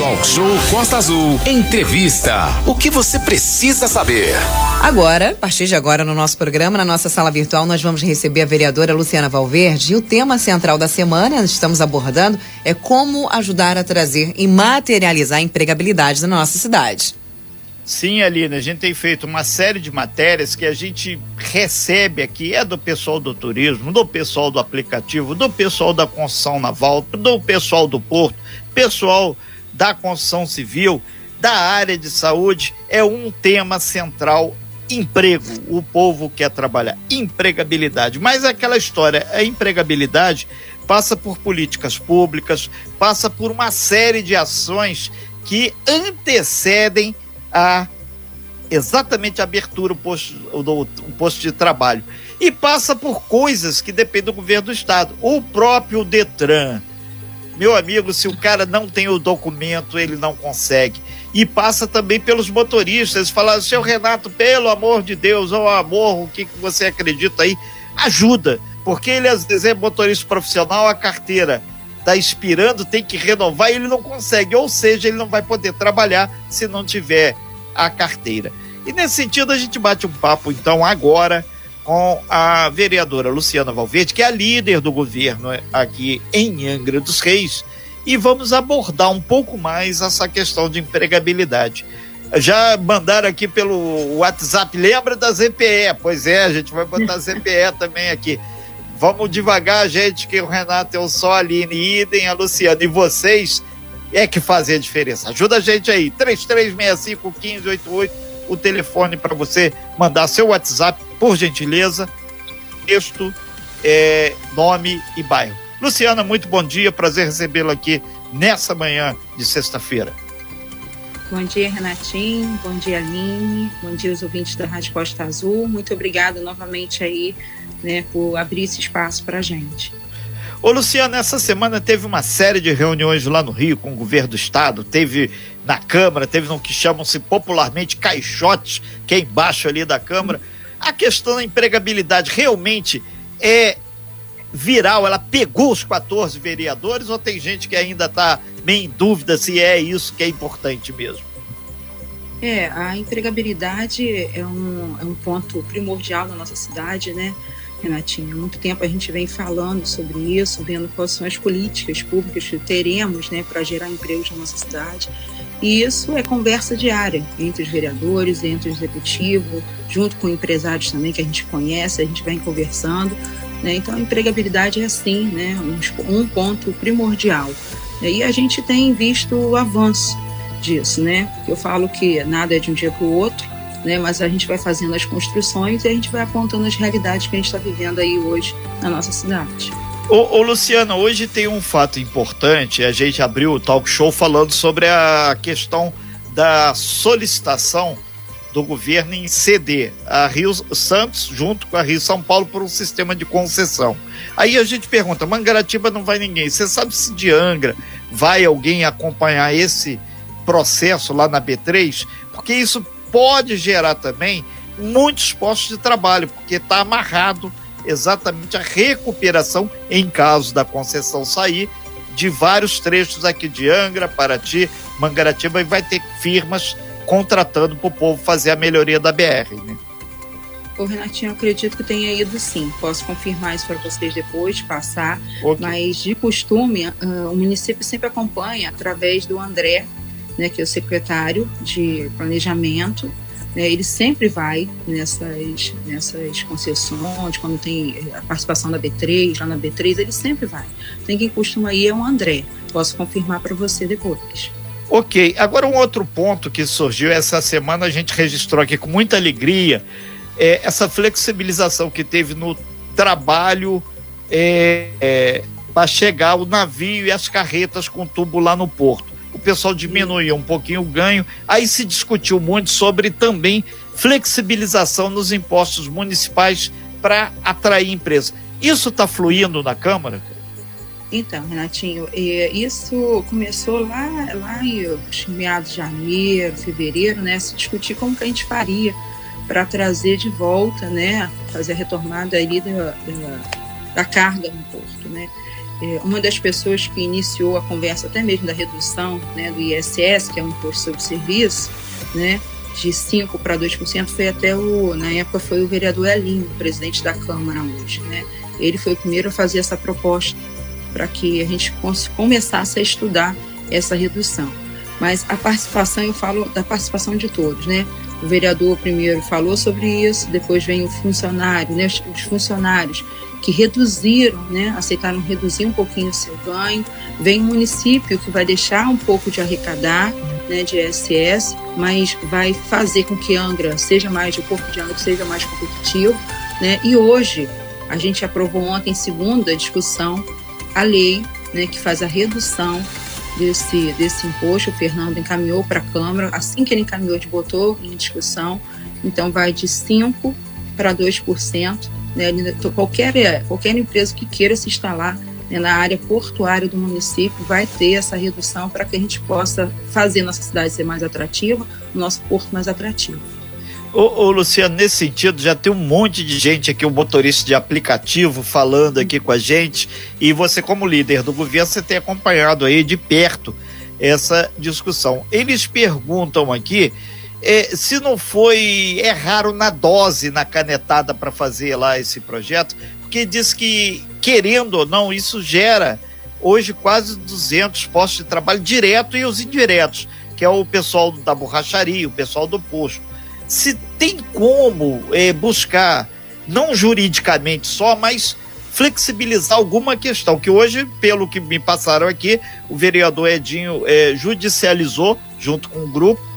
Talk Show Costa Azul. Entrevista. O que você precisa saber? Agora, a partir de agora, no nosso programa, na nossa sala virtual, nós vamos receber a vereadora Luciana Valverde. E o tema central da semana, estamos abordando, é como ajudar a trazer e materializar a empregabilidade na nossa cidade. Sim, Aline, a gente tem feito uma série de matérias que a gente recebe aqui, é do pessoal do turismo, do pessoal do aplicativo, do pessoal da construção naval, do pessoal do porto, pessoal da construção civil, da área de saúde, é um tema central emprego. O povo quer trabalhar, empregabilidade. Mas aquela história, a empregabilidade passa por políticas públicas, passa por uma série de ações que antecedem a exatamente a abertura do posto, do, do posto de trabalho. E passa por coisas que dependem do governo do estado. O próprio Detran. Meu amigo, se o cara não tem o documento, ele não consegue. E passa também pelos motoristas. Falam, seu Renato, pelo amor de Deus, ou amor, o que, que você acredita aí? Ajuda. Porque ele às vezes é motorista profissional, a carteira está expirando, tem que renovar e ele não consegue. Ou seja, ele não vai poder trabalhar se não tiver a carteira. E nesse sentido, a gente bate um papo, então, agora com a vereadora Luciana Valverde, que é a líder do governo aqui em Angra dos Reis, e vamos abordar um pouco mais essa questão de empregabilidade. Já mandaram aqui pelo WhatsApp, lembra da ZPE? Pois é, a gente vai botar ZPE também aqui. Vamos devagar, gente, que o Renato é o só, a Aline, idem, a Luciana. E vocês é que fazem a diferença. Ajuda a gente aí, 33651588, o telefone para você mandar seu WhatsApp, por gentileza, texto, é, nome e bairro. Luciana, muito bom dia, prazer recebê-la aqui nessa manhã de sexta-feira. Bom dia, Renatinho. Bom dia, Aline. Bom dia, os ouvintes da Rádio Costa Azul. Muito obrigada novamente aí né, por abrir esse espaço para a gente. Ô Luciano, essa semana teve uma série de reuniões lá no Rio com o governo do estado, teve na Câmara, teve no que chamam-se popularmente caixotes, que é embaixo ali da Câmara. A questão da empregabilidade realmente é viral, ela pegou os 14 vereadores ou tem gente que ainda está meio em dúvida se é isso que é importante mesmo? É, a empregabilidade é um, é um ponto primordial na nossa cidade, né? Renatinha. Há muito tempo a gente vem falando sobre isso, vendo quais são as políticas públicas que teremos né, para gerar empregos na nossa cidade. E isso é conversa diária entre os vereadores, entre o executivo, junto com empresários também que a gente conhece, a gente vem conversando. Né? Então, a empregabilidade é, sim, né, um, um ponto primordial. E a gente tem visto o avanço disso, né? Eu falo que nada é de um dia para o outro, né? Mas a gente vai fazendo as construções e a gente vai apontando as realidades que a gente está vivendo aí hoje na nossa cidade. Ô, ô, Luciana, hoje tem um fato importante. A gente abriu o talk show falando sobre a questão da solicitação do governo em ceder a Rio Santos junto com a Rio São Paulo por um sistema de concessão. Aí a gente pergunta, Mangaratiba não vai ninguém. Você sabe se de Angra vai alguém acompanhar esse processo lá na B3? Porque isso pode gerar também muitos postos de trabalho, porque está amarrado exatamente a recuperação, em caso da concessão sair, de vários trechos aqui de Angra, Paraty, Mangaratiba, e vai ter firmas contratando para o povo fazer a melhoria da BR. Né? Ô, Renatinho, eu acredito que tenha ido sim. Posso confirmar isso para vocês depois, de passar. Okay. Mas, de costume, uh, o município sempre acompanha através do André, né, que é o secretário de planejamento, né, ele sempre vai nessas, nessas concessões, quando tem a participação da B3, lá na B3, ele sempre vai. Tem quem costuma ir é o André. Posso confirmar para você depois. Ok, agora um outro ponto que surgiu essa semana, a gente registrou aqui com muita alegria, é essa flexibilização que teve no trabalho é, é, para chegar o navio e as carretas com tubo lá no porto o pessoal diminuía um pouquinho o ganho. Aí se discutiu muito sobre também flexibilização nos impostos municipais para atrair empresas. Isso está fluindo na Câmara? Então, Renatinho, isso começou lá, lá em meados de janeiro, fevereiro, né? Se discutir como que a gente faria para trazer de volta, né? Fazer a retomada ali da, da, da carga no porto, né? É, uma das pessoas que iniciou a conversa até mesmo da redução né, do ISS, que é um imposto sobre serviço, né, de 5% para 2%, foi até o, na época foi o vereador Elinho, presidente da Câmara hoje, né? Ele foi o primeiro a fazer essa proposta para que a gente começasse a estudar essa redução. Mas a participação, eu falo da participação de todos, né? O vereador primeiro falou sobre isso, depois vem o funcionário, né? Os funcionários que reduziram, né? Aceitaram reduzir um pouquinho o seu ganho. Vem o município que vai deixar um pouco de arrecadar, né? De ISS, mas vai fazer com que Angra seja mais, o corpo de Angra seja mais competitivo, né? E hoje a gente aprovou ontem, segunda discussão, a lei, né? Que faz a redução desse, desse imposto. O Fernando encaminhou para a Câmara, assim que ele encaminhou, a botou em discussão. Então, vai de 5% para 2%. Né? Qualquer, qualquer empresa que queira se instalar né, na área portuária do município vai ter essa redução para que a gente possa fazer nossa cidade ser mais atrativa, o nosso porto mais atrativo. Ô, ô, Luciano, nesse sentido, já tem um monte de gente aqui, um motorista de aplicativo, falando aqui com a gente. E você, como líder do governo, você tem acompanhado aí de perto essa discussão. Eles perguntam aqui é, se não foi erraram na dose, na canetada para fazer lá esse projeto, porque diz que, querendo ou não, isso gera hoje quase 200 postos de trabalho direto e os indiretos, que é o pessoal da borracharia, o pessoal do posto. Se tem como é, buscar, não juridicamente só, mas flexibilizar alguma questão, que hoje, pelo que me passaram aqui, o vereador Edinho é, judicializou, junto com o grupo,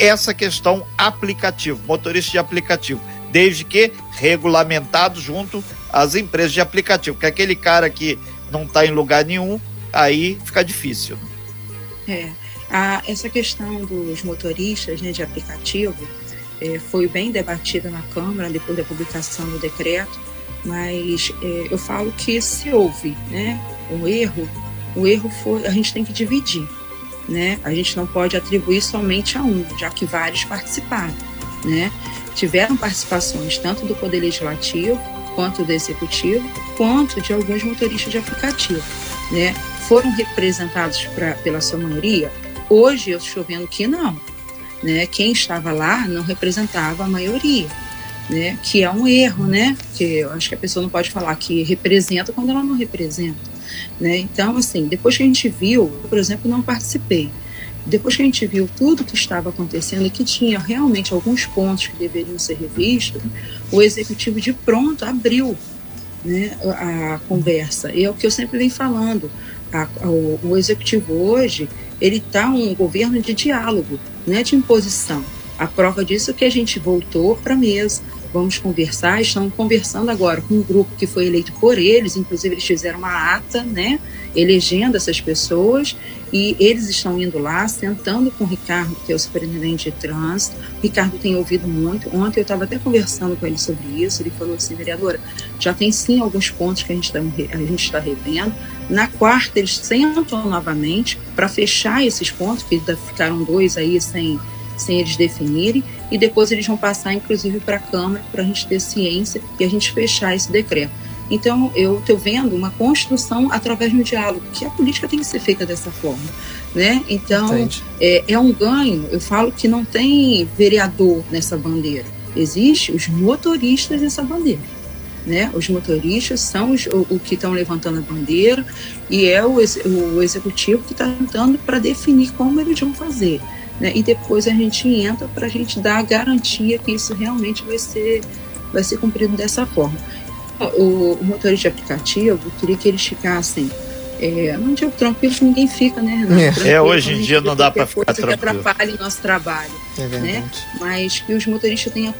essa questão aplicativo, motorista de aplicativo, desde que regulamentado junto às empresas de aplicativo, porque aquele cara que não está em lugar nenhum, aí fica difícil. É, a, essa questão dos motoristas né, de aplicativo, é, foi bem debatida na Câmara depois da publicação do decreto, mas é, eu falo que se houve né, um erro, o erro foi, a gente tem que dividir. Né? A gente não pode atribuir somente a um, já que vários participaram. Né? Tiveram participações tanto do Poder Legislativo, quanto do Executivo, quanto de alguns motoristas de aplicativo. Né? Foram representados pra, pela sua maioria? Hoje eu estou vendo que não né? Quem estava lá não representava a maioria, né? Que é um erro, né? Que eu acho que a pessoa não pode falar que representa quando ela não representa, né? Então, assim, depois que a gente viu, por exemplo, não participei. Depois que a gente viu tudo que estava acontecendo e que tinha realmente alguns pontos que deveriam ser revistos, o executivo de pronto abriu né, a, conversa. E é o que eu sempre venho falando. A, a, o, o executivo hoje ele está um governo de diálogo, não é de imposição. A prova disso é que a gente voltou para a mesa, vamos conversar, estamos conversando agora com um grupo que foi eleito por eles, inclusive eles fizeram uma ata, né, elegendo essas pessoas, e eles estão indo lá, sentando com o Ricardo, que é o superintendente de trânsito. O Ricardo tem ouvido muito. Ontem eu estava até conversando com ele sobre isso. Ele falou assim, vereadora, já tem sim alguns pontos que a gente está tá revendo. Na quarta, eles sentam novamente para fechar esses pontos, que ficaram dois aí sem, sem eles definirem, e depois eles vão passar, inclusive, para a Câmara, para a gente ter ciência e a gente fechar esse decreto. Então, eu estou vendo uma construção através do diálogo, que a política tem que ser feita dessa forma. Né? Então, é, é, um ganho. Eu falo que não tem vereador nessa bandeira. Existem os motoristas dessa bandeira. Né? Os motoristas são os, o, o que estão levantando a bandeira e é o, o executivo que está tentando para definir como eles vão fazer. Né? E depois a gente entra para a gente dar a garantia que isso realmente vai ser, vai ser cumprido dessa forma o, o motorista de aplicativo queria que eles ficassem é, não digo tranquilo que ninguém fica, né, Renato? É, é hoje em dia não dá para ficar tranquilo. que atrapalhe o nosso trabalho, é né? Mas que os motoristas tenham,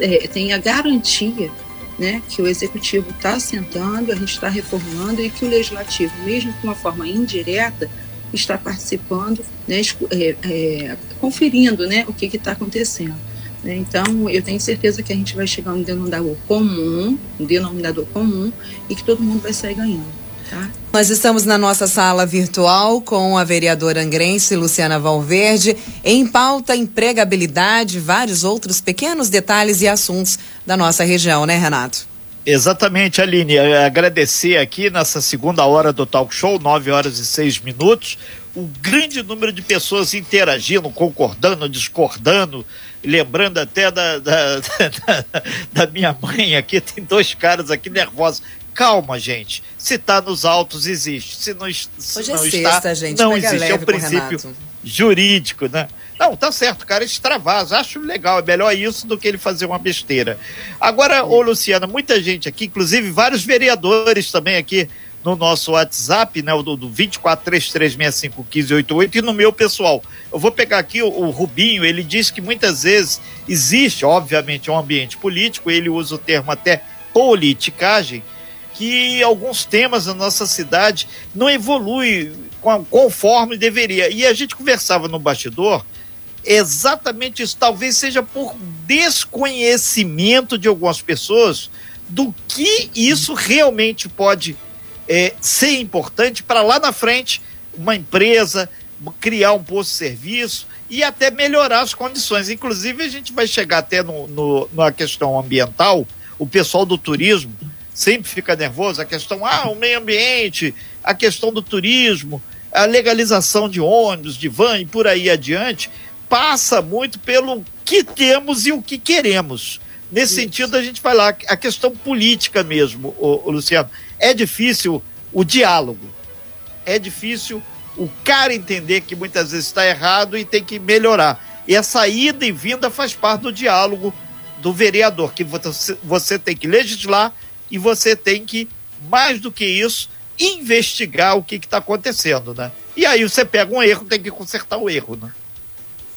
é, tenham a garantia né, que o executivo está sentando, a gente está reformando e que o legislativo, mesmo de uma forma indireta, está participando, né, é, é, conferindo né, o que está acontecendo. Né? Então, eu tenho certeza que a gente vai chegar a um denominador comum, um denominador comum, e que todo mundo vai sair ganhando. Tá? Nós estamos na nossa sala virtual com a vereadora angrense Luciana Valverde, em pauta empregabilidade, vários outros pequenos detalhes e assuntos da nossa região, né, Renato? Exatamente, Aline. Agradecer aqui nessa segunda hora do talk show, 9 horas e 6 minutos, o grande número de pessoas interagindo, concordando, discordando, lembrando até da, da, da, da minha mãe aqui, tem dois caras aqui nervosos. Calma, gente. Se está nos autos, existe. Se não, se Hoje não é está, sexta, gente. não Pega existe. É o princípio jurídico, né? Não, tá certo, cara, extravasa. Acho legal, é melhor isso do que ele fazer uma besteira. Agora, ô Luciana, muita gente aqui, inclusive vários vereadores também aqui no nosso WhatsApp, né, o do, do 2433651588 e no meu pessoal. Eu vou pegar aqui o, o Rubinho, ele diz que muitas vezes existe, obviamente, um ambiente político, ele usa o termo até politicagem, que alguns temas da nossa cidade não evoluem conforme deveria. E a gente conversava no bastidor exatamente isso. Talvez seja por desconhecimento de algumas pessoas do que isso realmente pode é, ser importante para lá na frente uma empresa criar um posto de serviço e até melhorar as condições. Inclusive, a gente vai chegar até no, no, na questão ambiental, o pessoal do turismo sempre fica nervoso, a questão, ah, o meio ambiente, a questão do turismo, a legalização de ônibus, de van e por aí adiante, passa muito pelo que temos e o que queremos. Nesse sentido, a gente vai lá, a questão política mesmo, ô, ô Luciano. É difícil o diálogo, é difícil o cara entender que muitas vezes está errado e tem que melhorar. E essa ida e vinda faz parte do diálogo do vereador, que você, você tem que legislar e você tem que, mais do que isso, investigar o que está acontecendo, né? E aí você pega um erro, tem que consertar o erro, né?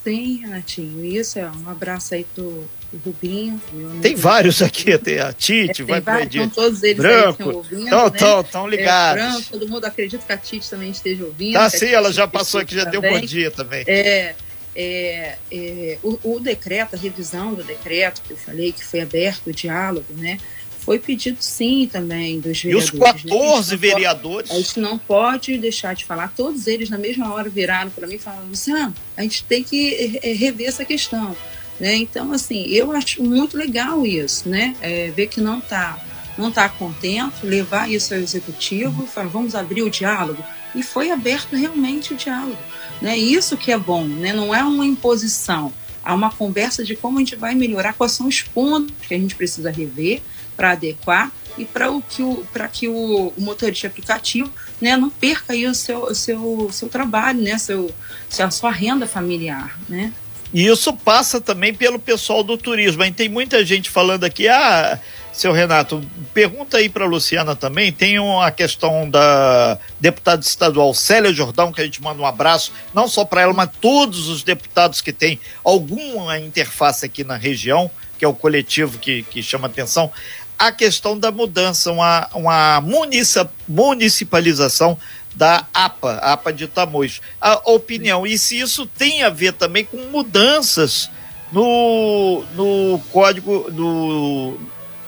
Sim, Renatinho, isso é um abraço aí pro, pro Rubinho. Tem vários aqui, tem a Tite, É, vai tem pedir. estão todos eles Branco. aí estão ouvindo, Estão, né? É, ligados. branco, todo mundo acredita que a Tite também esteja ouvindo. Tá sim, ela já passou aqui, já deu bom também. dia também. É, é, é, o, o decreto, a revisão do decreto que eu falei, que foi aberto o diálogo, né? Foi pedido sim também dos E os vereadores. né? 14 A gente não vereadores. pode- A gente não pode deixar de falar. Todos eles, na mesma hora, viraram para mim e falaram: Luciano, a gente tem que eh, rever essa questão. Né? Então, assim, eu acho muito legal isso, né? É, ver que não está não tá contente, levar isso ao executivo, falar, vamos abrir o diálogo. E foi aberto realmente o diálogo. Né? Isso que é bom, né? não é uma imposição. Há uma conversa de como a gente vai melhorar, quais são os pontos que a gente precisa rever para adequar e para o que o para que o, o motorista aplicativo né, não perca aí o seu, o seu, seu trabalho, né, seu, a sua renda familiar, né? E isso passa também pelo pessoal do turismo. Aí tem muita gente falando aqui, ah, seu Renato, pergunta aí para Luciana também. Tem uma questão da deputada estadual Célia Jordão, que a gente manda um abraço, não só para ela, mas todos os deputados que têm alguma interface aqui na região, que é o coletivo que, que chama atenção. A questão da mudança, uma, uma munici- municipalização da APA, APA de Tamoios. A opinião, e se isso tem a ver também com mudanças no, no código, no,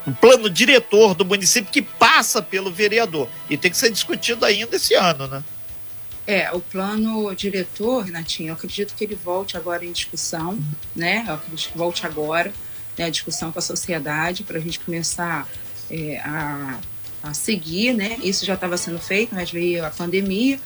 no plano diretor do município que passa pelo vereador. E tem que ser discutido ainda esse ano, né? É, o plano diretor, Renatinho, eu acredito que ele volte agora em discussão, né? Eu acredito que volte agora, né, a discussão com a sociedade, para a gente começar é, a, a seguir, né? Isso já estava sendo feito, mas veio a pandemia,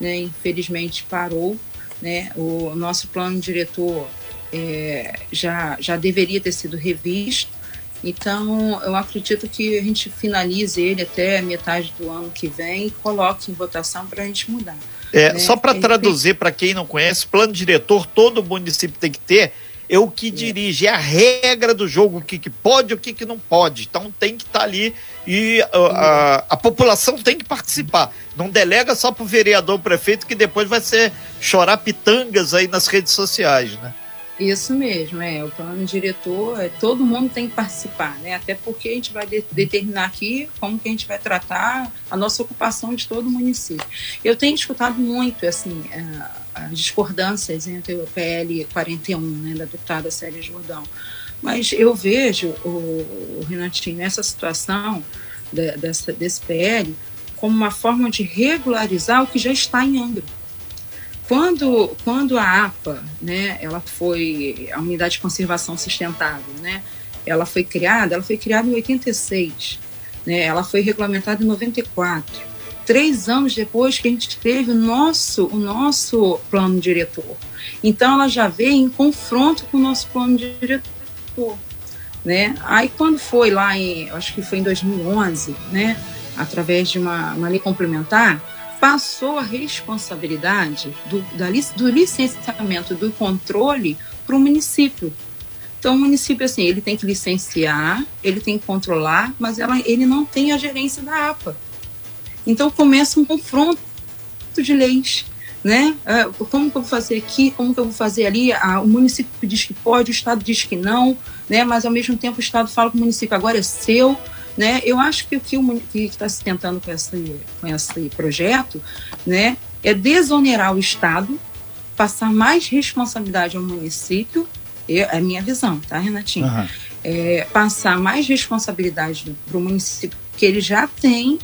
né? Infelizmente parou, né? O nosso plano diretor é, já, já deveria ter sido revisto, então, eu acredito que a gente finalize ele até metade do ano que vem e coloque em votação para a gente mudar. É, né? Só para traduzir para quem não conhece, plano diretor todo município tem que ter. É o que dirige, é a regra do jogo, o que, que pode e o que, que não pode. Então tem que estar ali e uh, a, a população tem que participar. Não delega só para o vereador, prefeito, que depois vai ser chorar pitangas aí nas redes sociais, né? Isso mesmo, é. O plano diretor, é, todo mundo tem que participar, né? Até porque a gente vai de- determinar aqui como que a gente vai tratar a nossa ocupação de todo o município. Eu tenho escutado muito, assim, a- as discordâncias entre o PL 41, né, da deputada Célia Jordão. Mas eu vejo, o, o Renatinho, essa situação da- dessa, desse PL como uma forma de regularizar o que já está em Angra. Quando, quando a APA, né, ela foi a Unidade de Conservação Sustentável, né, ela foi criada, ela foi criada em 86. Né? Ela foi regulamentada em 94, três anos depois que a gente teve o nosso, o nosso plano diretor. Então, ela já veio em confronto com o nosso plano diretor. Né? Aí, quando foi lá, em, acho que foi em 2011, né? através de uma, uma lei complementar, passou a responsabilidade do, da, do licenciamento do controle para o município. Então, o município, assim, ele tem que licenciar, ele tem que controlar, mas ela, ele não tem a gerência da APA. Então, começa um confronto de leis, né? É, como que eu vou fazer aqui, como que eu vou fazer ali? o município diz que pode, o Estado diz que não, né? Mas, ao mesmo tempo, o Estado fala que o município agora é seu, né? Eu acho que o que está se tentando com esse, com esse projeto né, é desonerar o Estado, passar mais responsabilidade ao município, é a minha visão, tá, Renatinho? Uhum. É, passar mais responsabilidade para o município que ele já tem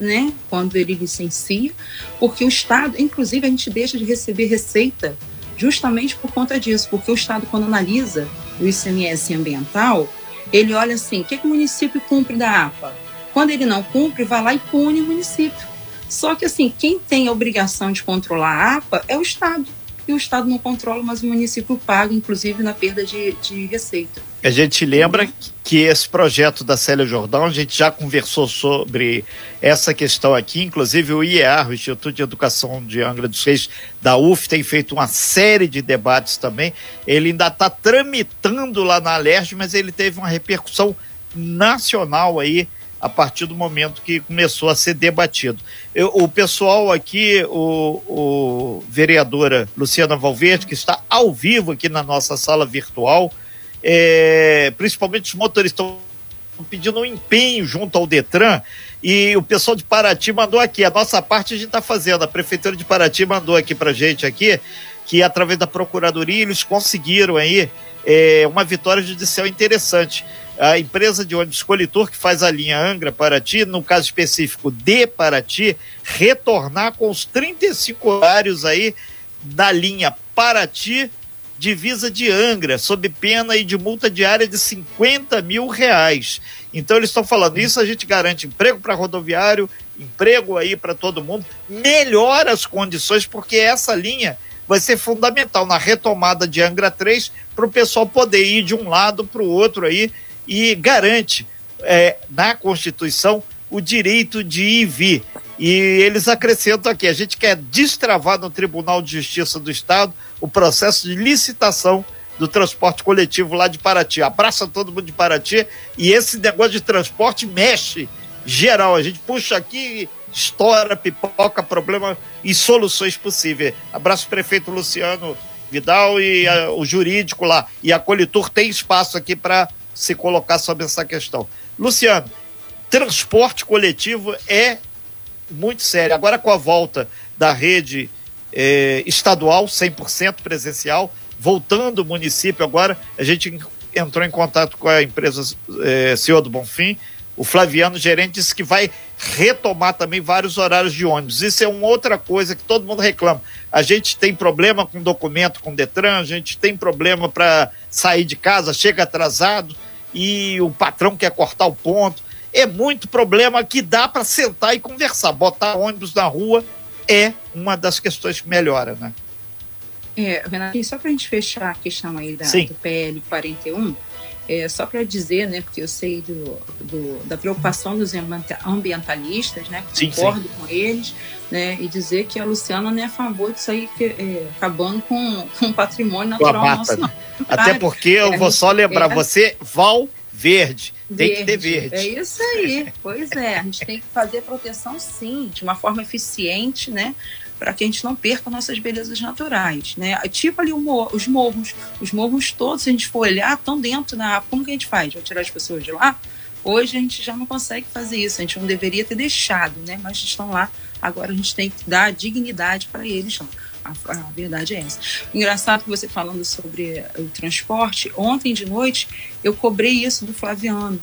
né, quando ele licencia, porque o Estado, inclusive, a gente deixa de receber receita justamente por conta disso, porque o Estado, quando analisa o ICMS ambiental, ele olha assim, o que, que o município cumpre da APA? Quando ele não cumpre, vai lá e pune o município. Só que assim, quem tem a obrigação de controlar a APA é o Estado. E o Estado não controla, mas o município paga, inclusive na perda de, de receita. A gente lembra que esse projeto da Célia Jordão, a gente já conversou sobre essa questão aqui, inclusive o IEA, o Instituto de Educação de Angra dos Reis, da UF, tem feito uma série de debates também. Ele ainda está tramitando lá na Alerj, mas ele teve uma repercussão nacional aí a partir do momento que começou a ser debatido. Eu, o pessoal aqui, o, o vereadora Luciana Valverde, que está ao vivo aqui na nossa sala virtual, é, principalmente os motoristas estão pedindo um empenho junto ao Detran e o pessoal de Paraty mandou aqui, a nossa parte a gente está fazendo, a Prefeitura de Paraty mandou aqui para gente aqui, que através da Procuradoria eles conseguiram aí é, uma vitória judicial interessante. A empresa de ônibus Colitor, que faz a linha Angra-Paraty, no caso específico de Paraty, retornar com os 35 horários aí da linha Paraty divisa de Angra, sob pena e de multa diária de 50 mil reais. Então eles estão falando isso, a gente garante emprego para rodoviário, emprego aí para todo mundo, melhora as condições, porque essa linha vai ser fundamental na retomada de Angra 3 para o pessoal poder ir de um lado para o outro aí e garante é, na Constituição o direito de ir e vir. E eles acrescentam aqui: a gente quer destravar no Tribunal de Justiça do Estado o processo de licitação do transporte coletivo lá de Paraty. Abraça todo mundo de Paraty e esse negócio de transporte mexe geral. A gente puxa aqui, estoura, pipoca, problema e soluções possíveis. Abraço prefeito Luciano Vidal e a, o jurídico lá. E a Colitur tem espaço aqui para se colocar sobre essa questão. Luciano, transporte coletivo é muito sério. Agora com a volta da rede é, estadual, 100% presencial, voltando o município agora, a gente entrou em contato com a empresa é, CEO do Bonfim, o Flaviano, gerente, disse que vai retomar também vários horários de ônibus. Isso é uma outra coisa que todo mundo reclama. A gente tem problema com documento com Detran, a gente tem problema para sair de casa, chega atrasado e o patrão quer cortar o ponto. É muito problema que dá para sentar e conversar. Botar ônibus na rua é uma das questões que melhora, né? É, Renato, só para a gente fechar a questão aí da, do PL 41, é, só para dizer, né, porque eu sei do, do, da preocupação dos ambientalistas, né, sim, concordo sim. com eles, né, e dizer que a Luciana não é a favor disso aí que, é, acabando com, com o patrimônio natural nosso, não. Até porque eu é, vou só lembrar, é, você, Val Verde, tem verde. que ter verde. É isso aí, pois é. A gente tem que fazer proteção sim, de uma forma eficiente, né? Para que a gente não perca nossas belezas naturais, né? Tipo ali os morros. Os morros todos, se a gente for olhar, estão dentro da. Como que a gente faz? Vai tirar as pessoas de lá? Hoje a gente já não consegue fazer isso, a gente não deveria ter deixado, né? Mas estão lá, agora a gente tem que dar dignidade para eles. A, a, verdade é essa. Engraçado que você falando sobre o transporte, ontem de noite eu cobrei isso do Flaviano.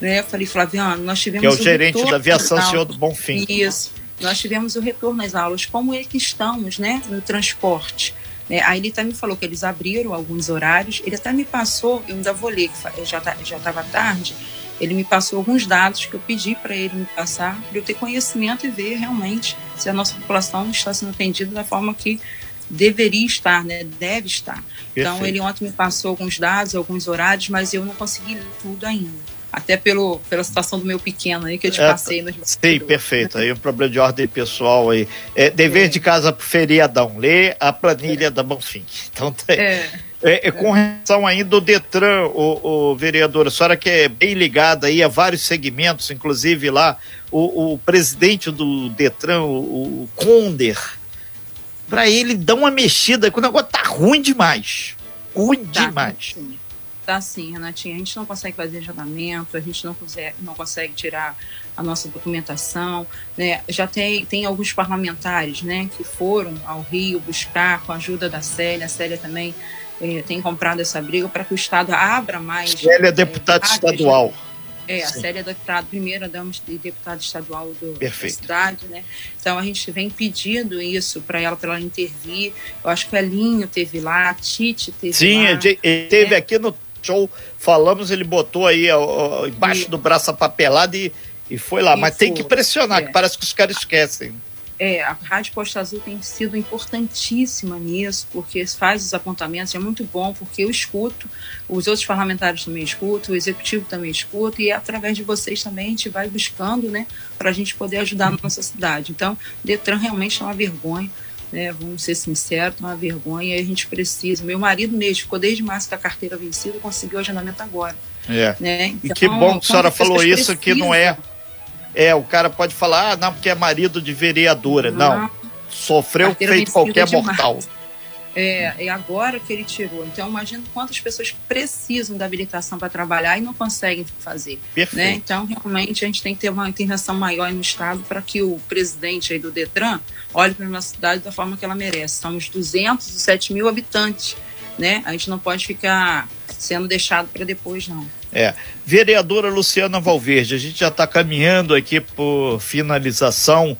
Né? Eu falei, Flaviano, nós tivemos. Que é o, o gerente da aviação, senhor do Bonfim. Isso. Nós tivemos o retorno às aulas, como é que estamos né, no transporte. Né? Aí ele até me falou que eles abriram alguns horários, ele até me passou, eu ainda vou ler, já já estava tarde, ele me passou alguns dados que eu pedi para ele me passar, para eu ter conhecimento e ver realmente se a nossa população está sendo atendida da forma que deveria estar, né? Deve estar. Então, Perfeito. Então, ele ontem me passou alguns dados, alguns horários, mas eu não consegui ler tudo ainda até pelo, pela situação do meu pequeno aí que eu te é, passei nos Sim, perfeito. Aí um problema de ordem pessoal aí. É, dever é. de casa pro feriadão, ler a planilha da Bonfim. Então tem. É. É, é, com relação ainda ao Detran, o, o vereador, a senhora que é bem ligada aí a vários segmentos, inclusive lá, o, o presidente do Detran, o, o Conder, para ele dar uma mexida, que o negócio tá ruim demais. Ruim tá, demais. Sim. Tá sim, Renatinha. A gente não consegue fazer agendamento, a gente não consegue, não consegue tirar a nossa documentação. Né? Já tem, tem alguns parlamentares né, que foram ao Rio buscar, com a ajuda da Célia, a Célia também é, tem comprado essa briga para que o Estado abra mais. Célia é deputada é, estadual. É, a Célia é deputada, primeira dama de deputada estadual do, da cidade, né? Então a gente vem pedindo isso para ela, para ela intervir. Eu acho que o Elinho teve lá, a Tite teve Sim, lá. Sim, teve né? aqui no show, falamos, ele botou aí ó, ó, embaixo e... do braço apapelado e, e foi lá. E Mas foi. tem que pressionar, é. que parece que os caras esquecem. É, a Rádio Posta Azul tem sido importantíssima nisso, porque faz os apontamentos, é muito bom, porque eu escuto, os outros parlamentares também escutam, o executivo também escuta, e através de vocês também a gente vai buscando, né, para a gente poder ajudar a nossa cidade. Então, Detran realmente é uma vergonha, né, vamos ser sinceros, é uma vergonha, e a gente precisa. Meu marido mesmo ficou desde março com a carteira vencida, conseguiu o agendamento agora. É. Né? Então, e que bom que a senhora falou isso, precisam, que não é é, o cara pode falar, ah, não, porque é marido de vereadora. Não. não. Sofreu feito qualquer mortal. É, é agora que ele tirou. Então, imagina quantas pessoas precisam da habilitação para trabalhar e não conseguem fazer. Perfeito. Né? Então, realmente, a gente tem que ter uma intervenção maior no Estado para que o presidente aí do Detran olhe para a nossa cidade da forma que ela merece. Somos 207 mil habitantes. Né? A gente não pode ficar sendo deixado para depois, não. É. Vereadora Luciana Valverde, a gente já está caminhando aqui por finalização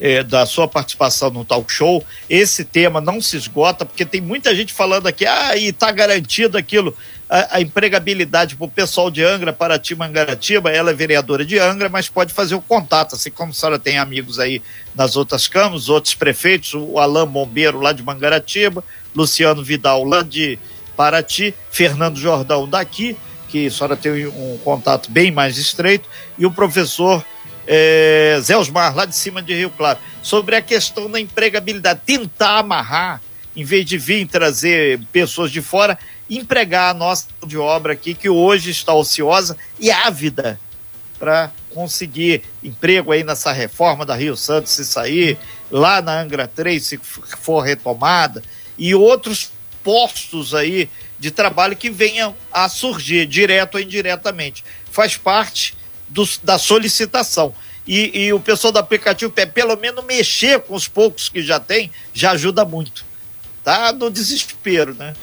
é, da sua participação no talk show. Esse tema não se esgota, porque tem muita gente falando aqui, ah, e está garantido aquilo. A, a empregabilidade para o pessoal de Angra, Paraty, Mangaratiba, ela é vereadora de Angra, mas pode fazer o contato, assim como a senhora tem amigos aí nas outras câmaras, outros prefeitos, o Alain Bombeiro lá de Mangaratiba, Luciano Vidal lá de Paraty, Fernando Jordão daqui, que a senhora tem um contato bem mais estreito, e o professor é, Zé Osmar, lá de cima de Rio Claro, sobre a questão da empregabilidade, tentar amarrar, em vez de vir trazer pessoas de fora, empregar a nossa de obra aqui, que hoje está ociosa e ávida para conseguir emprego aí nessa reforma da Rio Santos, se sair, lá na Angra 3, se for retomada, e outros postos aí de trabalho que venham a surgir, direto ou indiretamente. Faz parte do, da solicitação. E, e, o pessoal do aplicativo, pelo menos mexer com os poucos que já tem, já ajuda muito. Tá no desespero, né?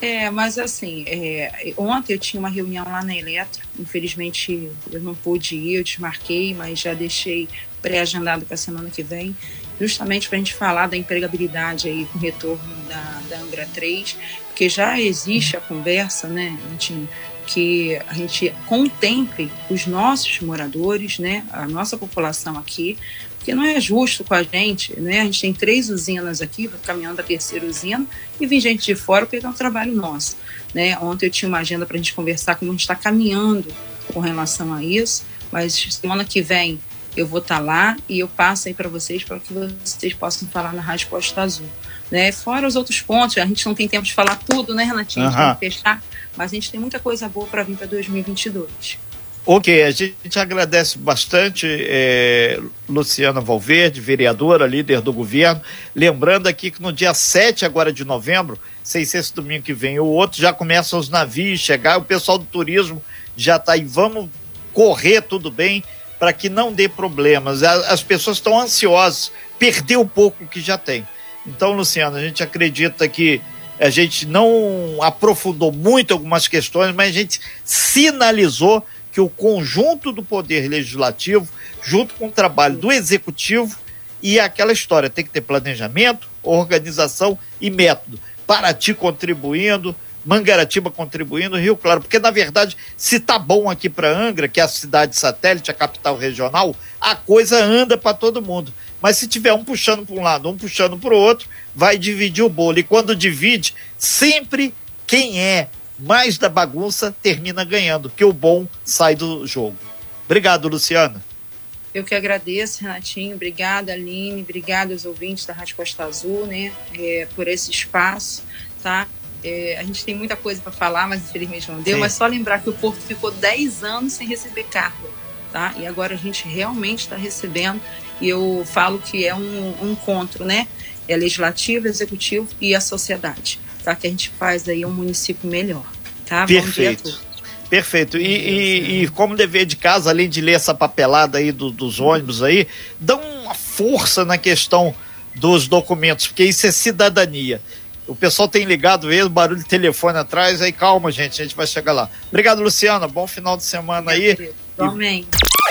É, mas assim, é, ontem eu tinha uma reunião lá na Eletro, infelizmente eu não pude ir, eu desmarquei, mas já deixei pré-agendado para a semana que vem, justamente para a gente falar da empregabilidade aí com o retorno da, da Angra 3, porque já existe a conversa, né, Antinho, que a gente contemple os nossos moradores, né, a nossa população aqui, porque não é justo com a gente, né? A gente tem três usinas aqui, caminhando a terceira usina, e vem gente de fora pegar um trabalho nosso, né? Ontem eu tinha uma agenda para a gente conversar como a gente está caminhando com relação a isso, mas semana que vem eu vou estar tá lá e eu passo aí para vocês para que vocês possam falar na Rádio Costa Azul. Né? Fora os outros pontos, a gente não tem tempo de falar tudo, né, Renatinho? A gente tem que fechar, mas a gente tem muita coisa boa para vir para 2022. Ok, a gente agradece bastante é, Luciana Valverde, vereadora, líder do governo. Lembrando aqui que no dia 7 agora de novembro, sei se esse domingo que vem ou outro, já começam os navios chegar, o pessoal do turismo já está aí. Vamos correr tudo bem para que não dê problemas. As pessoas estão ansiosas, perder o pouco que já tem. Então, Luciano, a gente acredita que a gente não aprofundou muito algumas questões, mas a gente sinalizou que o conjunto do poder legislativo, junto com o trabalho do executivo, e aquela história tem que ter planejamento, organização e método. Para ti contribuindo, Mangaratiba contribuindo, Rio Claro, porque na verdade, se tá bom aqui para Angra, que é a cidade satélite, a capital regional, a coisa anda para todo mundo. Mas se tiver um puxando para um lado, um puxando para o outro, vai dividir o bolo. E quando divide, sempre quem é mais da bagunça termina ganhando, que o bom sai do jogo. Obrigado, Luciana. Eu que agradeço, Renatinho. Obrigada, Aline. Obrigada aos ouvintes da Rádio Costa Azul, né, é, por esse espaço, tá? É, a gente tem muita coisa para falar, mas infelizmente não deu. Sim. Mas só lembrar que o Porto ficou 10 anos sem receber cargo, tá? E agora a gente realmente está recebendo. E eu falo que é um, um encontro, né? É legislativo, executivo e a sociedade, tá? Que a gente faz aí um município melhor, tá? Perfeito. Perfeito. E, e, e, como dever de casa, além de ler essa papelada aí do, dos ônibus aí, dá uma força na questão dos documentos, porque isso é cidadania. O pessoal tem ligado mesmo, barulho de telefone atrás, aí calma, gente, a gente vai chegar lá. Obrigado, Luciana. Bom final de semana aí. Amém.